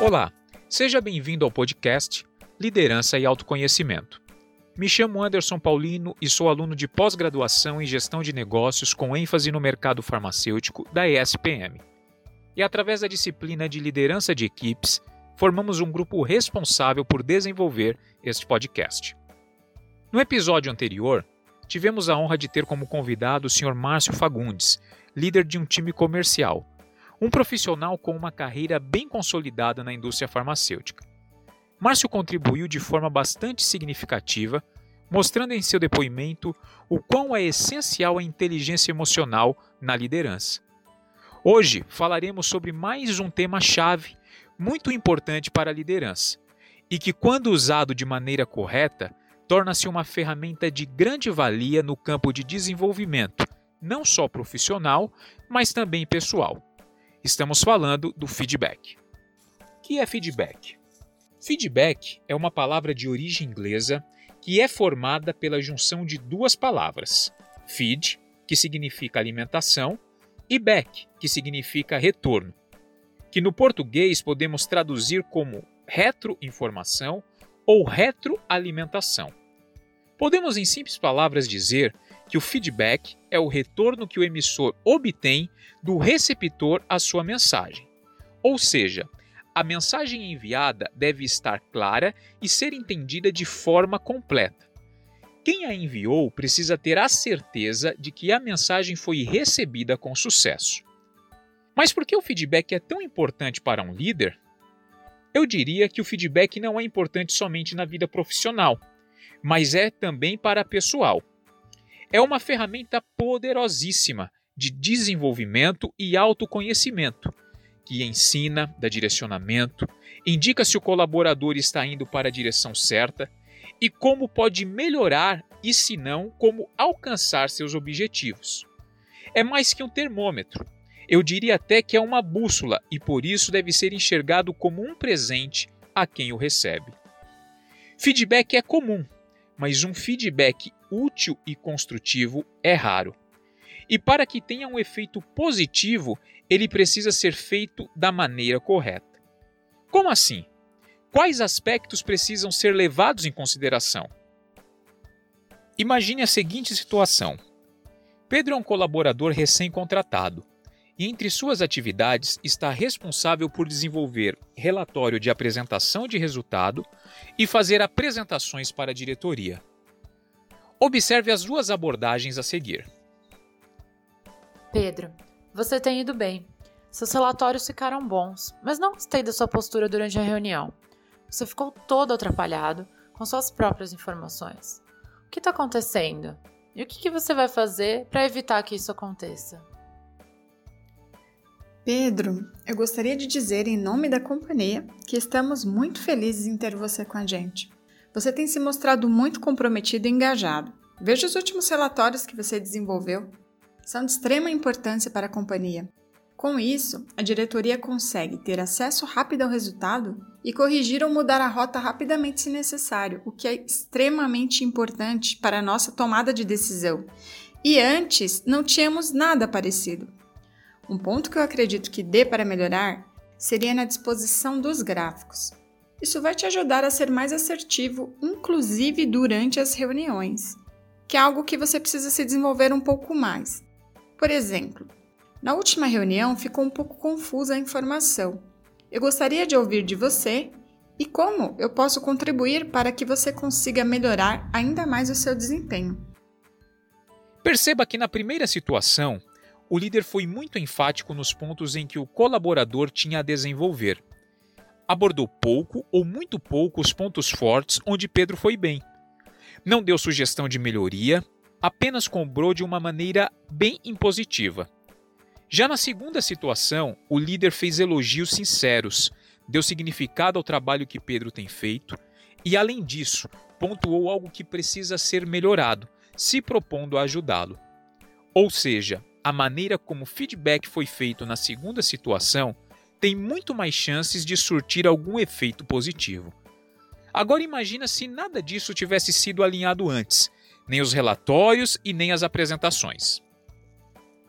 Olá, seja bem-vindo ao podcast Liderança e Autoconhecimento. Me chamo Anderson Paulino e sou aluno de pós-graduação em Gestão de Negócios com ênfase no mercado farmacêutico da ESPM. E através da disciplina de Liderança de Equipes, formamos um grupo responsável por desenvolver este podcast. No episódio anterior, tivemos a honra de ter como convidado o Sr. Márcio Fagundes, líder de um time comercial, um profissional com uma carreira bem consolidada na indústria farmacêutica. Márcio contribuiu de forma bastante significativa, mostrando em seu depoimento o quão é essencial a inteligência emocional na liderança. Hoje falaremos sobre mais um tema-chave muito importante para a liderança e que, quando usado de maneira correta, torna-se uma ferramenta de grande valia no campo de desenvolvimento, não só profissional, mas também pessoal. Estamos falando do feedback. O que é feedback? Feedback é uma palavra de origem inglesa que é formada pela junção de duas palavras: feed, que significa alimentação, e back, que significa retorno, que no português podemos traduzir como retroinformação ou retroalimentação. Podemos, em simples palavras, dizer que o feedback é o retorno que o emissor obtém do receptor à sua mensagem. Ou seja, a mensagem enviada deve estar clara e ser entendida de forma completa. Quem a enviou precisa ter a certeza de que a mensagem foi recebida com sucesso. Mas por que o feedback é tão importante para um líder? Eu diria que o feedback não é importante somente na vida profissional mas é também para pessoal. É uma ferramenta poderosíssima de desenvolvimento e autoconhecimento, que ensina, dá direcionamento, indica se o colaborador está indo para a direção certa e como pode melhorar e, se não, como alcançar seus objetivos. É mais que um termômetro. Eu diria até que é uma bússola e por isso deve ser enxergado como um presente a quem o recebe. Feedback é comum, mas um feedback útil e construtivo é raro. E para que tenha um efeito positivo, ele precisa ser feito da maneira correta. Como assim? Quais aspectos precisam ser levados em consideração? Imagine a seguinte situação: Pedro é um colaborador recém-contratado e, entre suas atividades, está responsável por desenvolver relatório de apresentação de resultado e fazer apresentações para a diretoria. Observe as duas abordagens a seguir. Pedro, você tem ido bem. Seus relatórios ficaram bons, mas não gostei da sua postura durante a reunião. Você ficou todo atrapalhado com suas próprias informações. O que está acontecendo? E o que, que você vai fazer para evitar que isso aconteça? Pedro, eu gostaria de dizer em nome da companhia que estamos muito felizes em ter você com a gente. Você tem se mostrado muito comprometido e engajado. Veja os últimos relatórios que você desenvolveu. São de extrema importância para a companhia. Com isso, a diretoria consegue ter acesso rápido ao resultado e corrigir ou mudar a rota rapidamente se necessário, o que é extremamente importante para a nossa tomada de decisão. E antes não tínhamos nada parecido. Um ponto que eu acredito que dê para melhorar seria na disposição dos gráficos. Isso vai te ajudar a ser mais assertivo, inclusive durante as reuniões, que é algo que você precisa se desenvolver um pouco mais. Por exemplo, na última reunião ficou um pouco confusa a informação. Eu gostaria de ouvir de você e como eu posso contribuir para que você consiga melhorar ainda mais o seu desempenho. Perceba que na primeira situação, o líder foi muito enfático nos pontos em que o colaborador tinha a desenvolver. Abordou pouco ou muito pouco os pontos fortes onde Pedro foi bem. Não deu sugestão de melhoria, apenas cobrou de uma maneira bem impositiva. Já na segunda situação, o líder fez elogios sinceros, deu significado ao trabalho que Pedro tem feito e, além disso, pontuou algo que precisa ser melhorado, se propondo a ajudá-lo. Ou seja, a maneira como o feedback foi feito na segunda situação tem muito mais chances de surtir algum efeito positivo. Agora imagina se nada disso tivesse sido alinhado antes, nem os relatórios e nem as apresentações.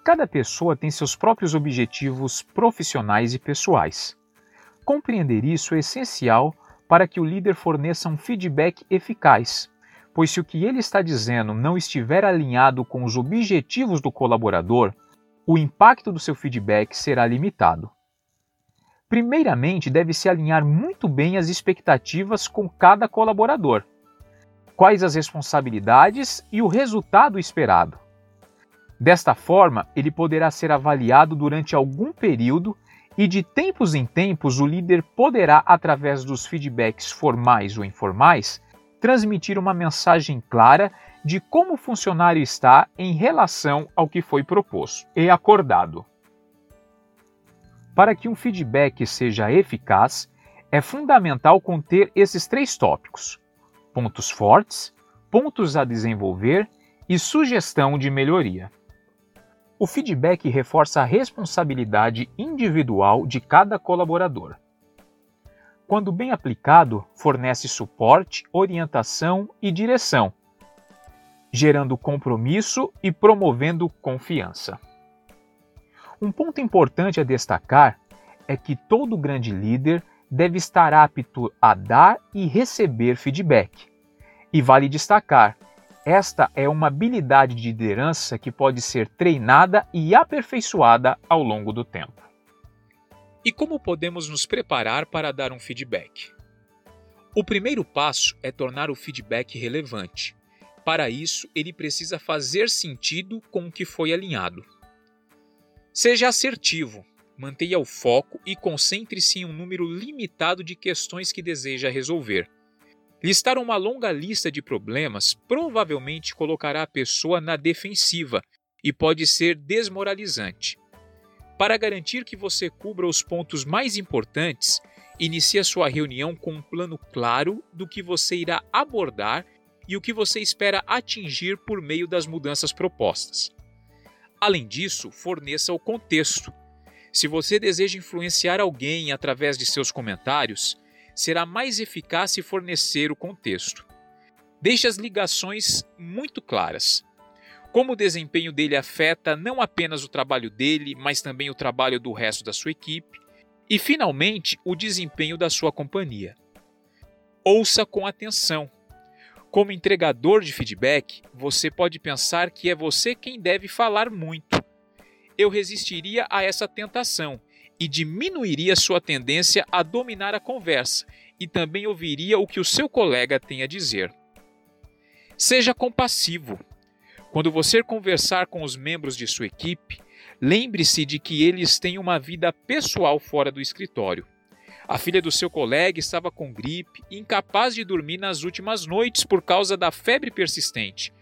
Cada pessoa tem seus próprios objetivos profissionais e pessoais. compreender isso é essencial para que o líder forneça um feedback eficaz, pois se o que ele está dizendo não estiver alinhado com os objetivos do colaborador, o impacto do seu feedback será limitado. Primeiramente, deve-se alinhar muito bem as expectativas com cada colaborador. Quais as responsabilidades e o resultado esperado. Desta forma, ele poderá ser avaliado durante algum período e de tempos em tempos o líder poderá, através dos feedbacks formais ou informais, transmitir uma mensagem clara de como o funcionário está em relação ao que foi proposto e acordado. Para que um feedback seja eficaz, é fundamental conter esses três tópicos: pontos fortes, pontos a desenvolver e sugestão de melhoria. O feedback reforça a responsabilidade individual de cada colaborador. Quando bem aplicado, fornece suporte, orientação e direção, gerando compromisso e promovendo confiança. Um ponto importante a destacar é que todo grande líder deve estar apto a dar e receber feedback. E vale destacar esta é uma habilidade de liderança que pode ser treinada e aperfeiçoada ao longo do tempo. E como podemos nos preparar para dar um feedback? O primeiro passo é tornar o feedback relevante. Para isso, ele precisa fazer sentido com o que foi alinhado. Seja assertivo, mantenha o foco e concentre-se em um número limitado de questões que deseja resolver Listar uma longa lista de problemas provavelmente colocará a pessoa na defensiva e pode ser desmoralizante. Para garantir que você cubra os pontos mais importantes, inicie sua reunião com um plano claro do que você irá abordar e o que você espera atingir por meio das mudanças propostas. Além disso, forneça o contexto. Se você deseja influenciar alguém através de seus comentários, será mais eficaz se fornecer o contexto. Deixe as ligações muito claras. Como o desempenho dele afeta não apenas o trabalho dele, mas também o trabalho do resto da sua equipe. E, finalmente, o desempenho da sua companhia. Ouça com atenção. Como entregador de feedback, você pode pensar que é você quem deve falar muito. Eu resistiria a essa tentação e diminuiria sua tendência a dominar a conversa e também ouviria o que o seu colega tem a dizer. Seja compassivo. Quando você conversar com os membros de sua equipe, lembre-se de que eles têm uma vida pessoal fora do escritório. A filha do seu colega estava com gripe incapaz de dormir nas últimas noites por causa da febre persistente.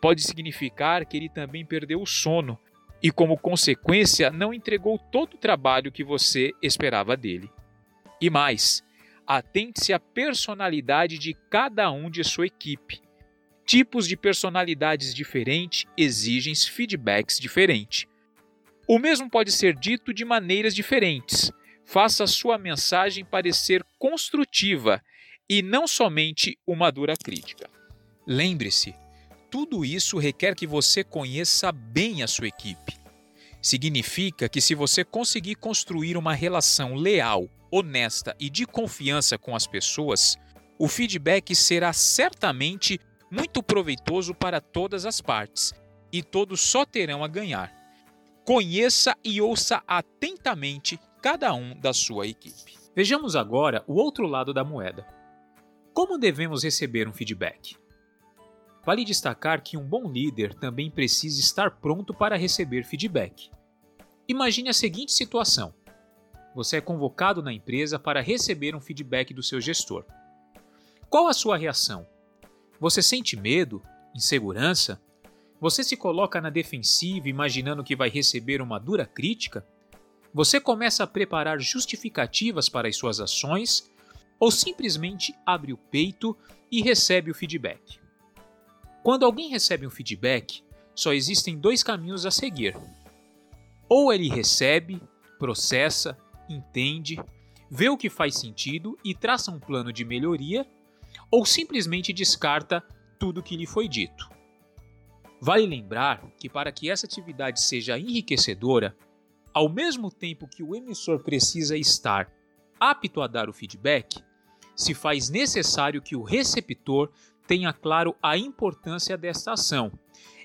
Pode significar que ele também perdeu o sono e, como consequência, não entregou todo o trabalho que você esperava dele. E mais, atente-se à personalidade de cada um de sua equipe. Tipos de personalidades diferentes exigem feedbacks diferentes. O mesmo pode ser dito de maneiras diferentes. Faça sua mensagem parecer construtiva e não somente uma dura crítica. Lembre-se, tudo isso requer que você conheça bem a sua equipe. Significa que, se você conseguir construir uma relação leal, honesta e de confiança com as pessoas, o feedback será certamente muito proveitoso para todas as partes e todos só terão a ganhar. Conheça e ouça atentamente cada um da sua equipe. Vejamos agora o outro lado da moeda. Como devemos receber um feedback? Vale destacar que um bom líder também precisa estar pronto para receber feedback. Imagine a seguinte situação: você é convocado na empresa para receber um feedback do seu gestor. Qual a sua reação? Você sente medo, insegurança? Você se coloca na defensiva imaginando que vai receber uma dura crítica? Você começa a preparar justificativas para as suas ações ou simplesmente abre o peito e recebe o feedback? Quando alguém recebe um feedback, só existem dois caminhos a seguir. Ou ele recebe, processa, entende, vê o que faz sentido e traça um plano de melhoria, ou simplesmente descarta tudo que lhe foi dito. Vale lembrar que, para que essa atividade seja enriquecedora, ao mesmo tempo que o emissor precisa estar apto a dar o feedback, se faz necessário que o receptor tenha claro a importância desta ação,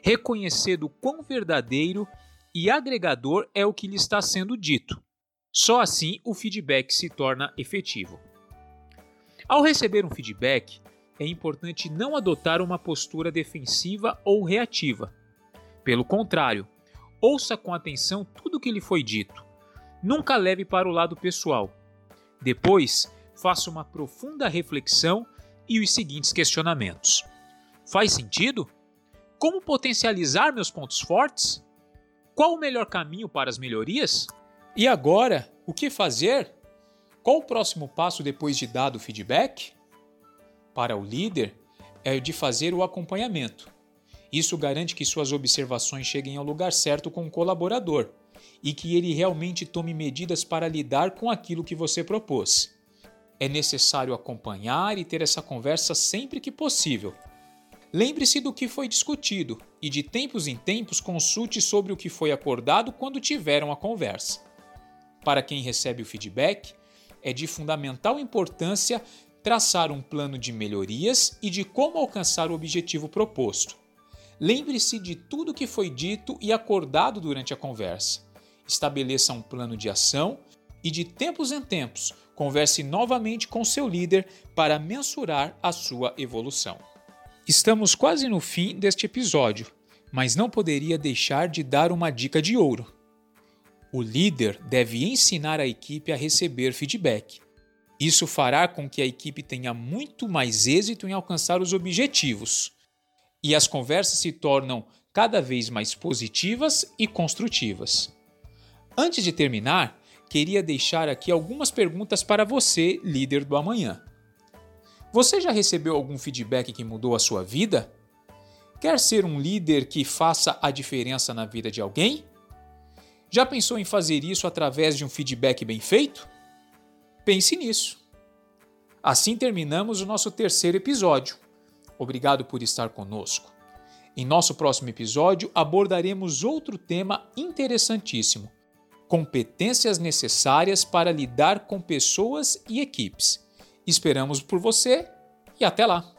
reconhecendo quão verdadeiro e agregador é o que lhe está sendo dito. Só assim o feedback se torna efetivo. Ao receber um feedback, é importante não adotar uma postura defensiva ou reativa. Pelo contrário, ouça com atenção tudo o que lhe foi dito. Nunca leve para o lado pessoal. Depois, faça uma profunda reflexão e os seguintes questionamentos: Faz sentido? Como potencializar meus pontos fortes? Qual o melhor caminho para as melhorias? E agora, o que fazer? Qual o próximo passo depois de dado o feedback? Para o líder, é de fazer o acompanhamento. Isso garante que suas observações cheguem ao lugar certo com o colaborador e que ele realmente tome medidas para lidar com aquilo que você propôs. É necessário acompanhar e ter essa conversa sempre que possível. Lembre-se do que foi discutido e, de tempos em tempos, consulte sobre o que foi acordado quando tiveram a conversa. Para quem recebe o feedback, é de fundamental importância traçar um plano de melhorias e de como alcançar o objetivo proposto. Lembre-se de tudo que foi dito e acordado durante a conversa. Estabeleça um plano de ação e, de tempos em tempos, converse novamente com seu líder para mensurar a sua evolução. Estamos quase no fim deste episódio, mas não poderia deixar de dar uma dica de ouro. O líder deve ensinar a equipe a receber feedback. Isso fará com que a equipe tenha muito mais êxito em alcançar os objetivos. E as conversas se tornam cada vez mais positivas e construtivas. Antes de terminar, queria deixar aqui algumas perguntas para você, líder do amanhã. Você já recebeu algum feedback que mudou a sua vida? Quer ser um líder que faça a diferença na vida de alguém? Já pensou em fazer isso através de um feedback bem feito? Pense nisso. Assim terminamos o nosso terceiro episódio. Obrigado por estar conosco. Em nosso próximo episódio abordaremos outro tema interessantíssimo competências necessárias para lidar com pessoas e equipes. Esperamos por você e até lá!